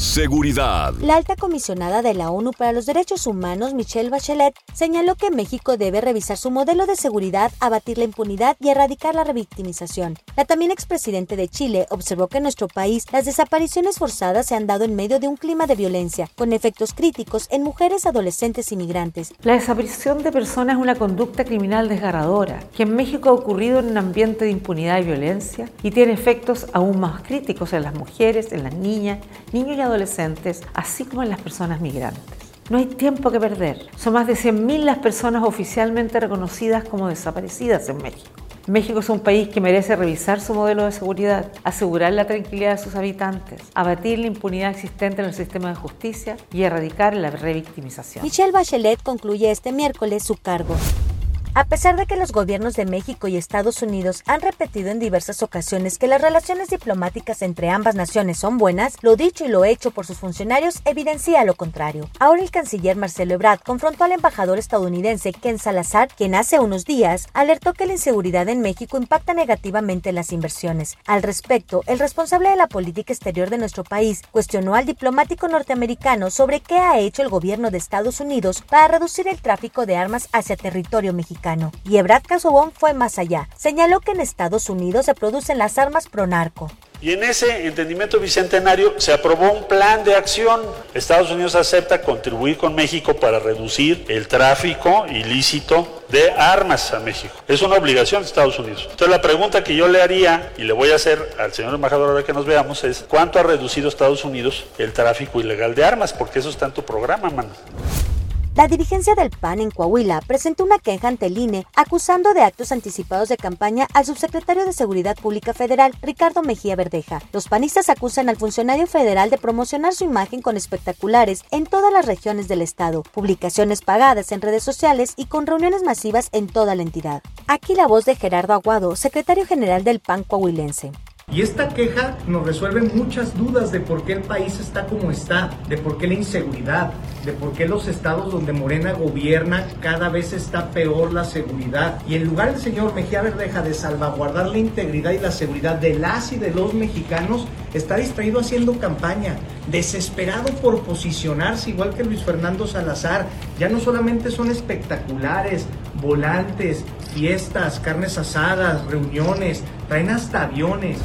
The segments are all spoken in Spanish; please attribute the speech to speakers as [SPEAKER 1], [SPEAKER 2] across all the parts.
[SPEAKER 1] Seguridad.
[SPEAKER 2] La alta comisionada de la ONU para los Derechos Humanos, Michelle Bachelet, señaló que México debe revisar su modelo de seguridad, abatir la impunidad y erradicar la revictimización. La también expresidente de Chile observó que en nuestro país las desapariciones forzadas se han dado en medio de un clima de violencia, con efectos críticos en mujeres, adolescentes y migrantes.
[SPEAKER 3] La desaparición de personas es una conducta criminal desgarradora, que en México ha ocurrido en un ambiente de impunidad y violencia y tiene efectos aún más críticos en las mujeres, en las niñas, niños y adolescentes, así como en las personas migrantes. No hay tiempo que perder. Son más de 100.000 las personas oficialmente reconocidas como desaparecidas en México. México es un país que merece revisar su modelo de seguridad, asegurar la tranquilidad de sus habitantes, abatir la impunidad existente en el sistema de justicia y erradicar la revictimización.
[SPEAKER 2] Michelle Bachelet concluye este miércoles su cargo. A pesar de que los gobiernos de México y Estados Unidos han repetido en diversas ocasiones que las relaciones diplomáticas entre ambas naciones son buenas, lo dicho y lo hecho por sus funcionarios evidencia lo contrario. Ahora el canciller Marcelo Ebrard confrontó al embajador estadounidense Ken Salazar, quien hace unos días alertó que la inseguridad en México impacta negativamente en las inversiones. Al respecto, el responsable de la política exterior de nuestro país cuestionó al diplomático norteamericano sobre qué ha hecho el gobierno de Estados Unidos para reducir el tráfico de armas hacia territorio mexicano. Y Ebrad Casobón fue más allá. Señaló que en Estados Unidos se producen las armas pro narco.
[SPEAKER 4] Y en ese entendimiento bicentenario se aprobó un plan de acción. Estados Unidos acepta contribuir con México para reducir el tráfico ilícito de armas a México. Es una obligación de Estados Unidos. Entonces la pregunta que yo le haría y le voy a hacer al señor embajador ahora que nos veamos es ¿cuánto ha reducido Estados Unidos el tráfico ilegal de armas? Porque eso está en tu programa, mano.
[SPEAKER 2] La dirigencia del PAN en Coahuila presentó una queja ante el INE acusando de actos anticipados de campaña al subsecretario de Seguridad Pública Federal, Ricardo Mejía Verdeja. Los panistas acusan al funcionario federal de promocionar su imagen con espectaculares en todas las regiones del estado, publicaciones pagadas en redes sociales y con reuniones masivas en toda la entidad. Aquí la voz de Gerardo Aguado, secretario general del PAN coahuilense.
[SPEAKER 5] Y esta queja nos resuelve muchas dudas de por qué el país está como está, de por qué la inseguridad, de por qué los estados donde Morena gobierna cada vez está peor la seguridad. Y en lugar del señor Mejía Verdeja de salvaguardar la integridad y la seguridad de las y de los mexicanos, está distraído haciendo campaña, desesperado por posicionarse igual que Luis Fernando Salazar. Ya no solamente son espectaculares, volantes, fiestas, carnes asadas, reuniones, traen hasta aviones.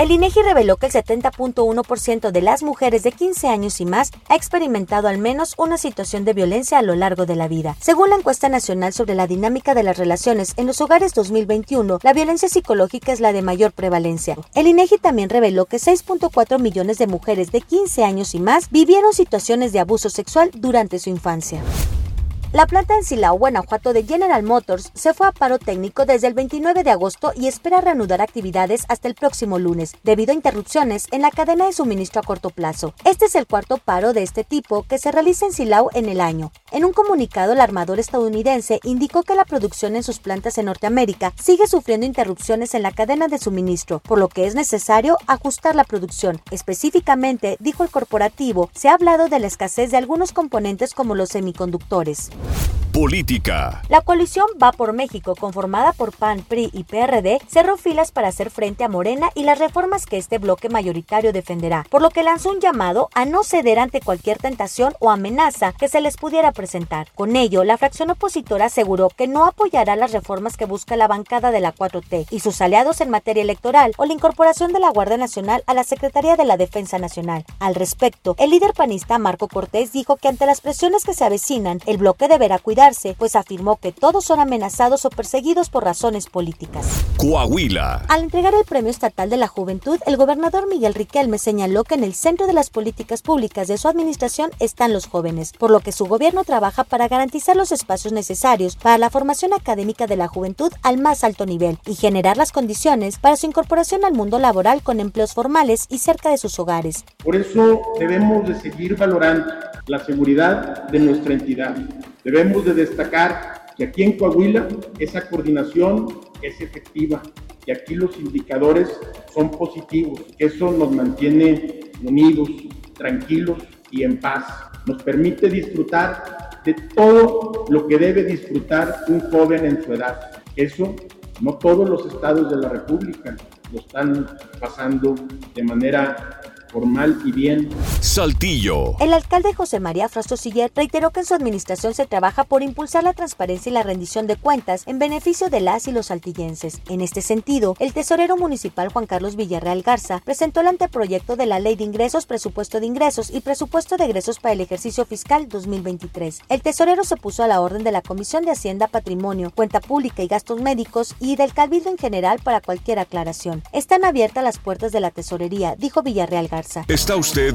[SPEAKER 2] El INEGI reveló que el 70.1% de las mujeres de 15 años y más ha experimentado al menos una situación de violencia a lo largo de la vida. Según la encuesta nacional sobre la dinámica de las relaciones en los hogares 2021, la violencia psicológica es la de mayor prevalencia. El INEGI también reveló que 6.4 millones de mujeres de 15 años y más vivieron situaciones de abuso sexual durante su infancia. La planta en Silao, Guanajuato de General Motors se fue a paro técnico desde el 29 de agosto y espera reanudar actividades hasta el próximo lunes, debido a interrupciones en la cadena de suministro a corto plazo. Este es el cuarto paro de este tipo que se realiza en Silao en el año. En un comunicado, el armador estadounidense indicó que la producción en sus plantas en Norteamérica sigue sufriendo interrupciones en la cadena de suministro, por lo que es necesario ajustar la producción. Específicamente, dijo el corporativo, se ha hablado de la escasez de algunos componentes como los semiconductores.
[SPEAKER 1] Política.
[SPEAKER 2] La coalición Va por México, conformada por PAN, PRI y PRD, cerró filas para hacer frente a Morena y las reformas que este bloque mayoritario defenderá, por lo que lanzó un llamado a no ceder ante cualquier tentación o amenaza que se les pudiera presentar. Con ello, la fracción opositora aseguró que no apoyará las reformas que busca la bancada de la 4T y sus aliados en materia electoral o la incorporación de la Guardia Nacional a la Secretaría de la Defensa Nacional. Al respecto, el líder panista Marco Cortés dijo que ante las presiones que se avecinan, el bloque deberá cuidar pues afirmó que todos son amenazados o perseguidos por razones políticas.
[SPEAKER 1] Coahuila.
[SPEAKER 2] Al entregar el Premio Estatal de la Juventud, el gobernador Miguel Riquelme señaló que en el centro de las políticas públicas de su administración están los jóvenes, por lo que su gobierno trabaja para garantizar los espacios necesarios para la formación académica de la juventud al más alto nivel y generar las condiciones para su incorporación al mundo laboral con empleos formales y cerca de sus hogares.
[SPEAKER 6] Por eso debemos de seguir valorando la seguridad de nuestra entidad. Debemos de destacar que aquí en Coahuila esa coordinación es efectiva y aquí los indicadores son positivos. Eso nos mantiene unidos, tranquilos y en paz. nos permite disfrutar de todo lo que debe disfrutar un joven en su edad. Eso no todos los estados de la República lo están pasando de manera formal y bien.
[SPEAKER 1] Saltillo.
[SPEAKER 2] El alcalde José María Siller reiteró que en su administración se trabaja por impulsar la transparencia y la rendición de cuentas en beneficio de las y los saltillenses. En este sentido, el tesorero municipal Juan Carlos Villarreal Garza presentó el anteproyecto de la Ley de Ingresos, Presupuesto de Ingresos y Presupuesto de Egresos para el ejercicio fiscal 2023. El tesorero se puso a la orden de la Comisión de Hacienda, Patrimonio, Cuenta Pública y Gastos Médicos y del Cabildo en general para cualquier aclaración. Están abiertas las puertas de la tesorería, dijo Villarreal Garza.
[SPEAKER 1] Está usted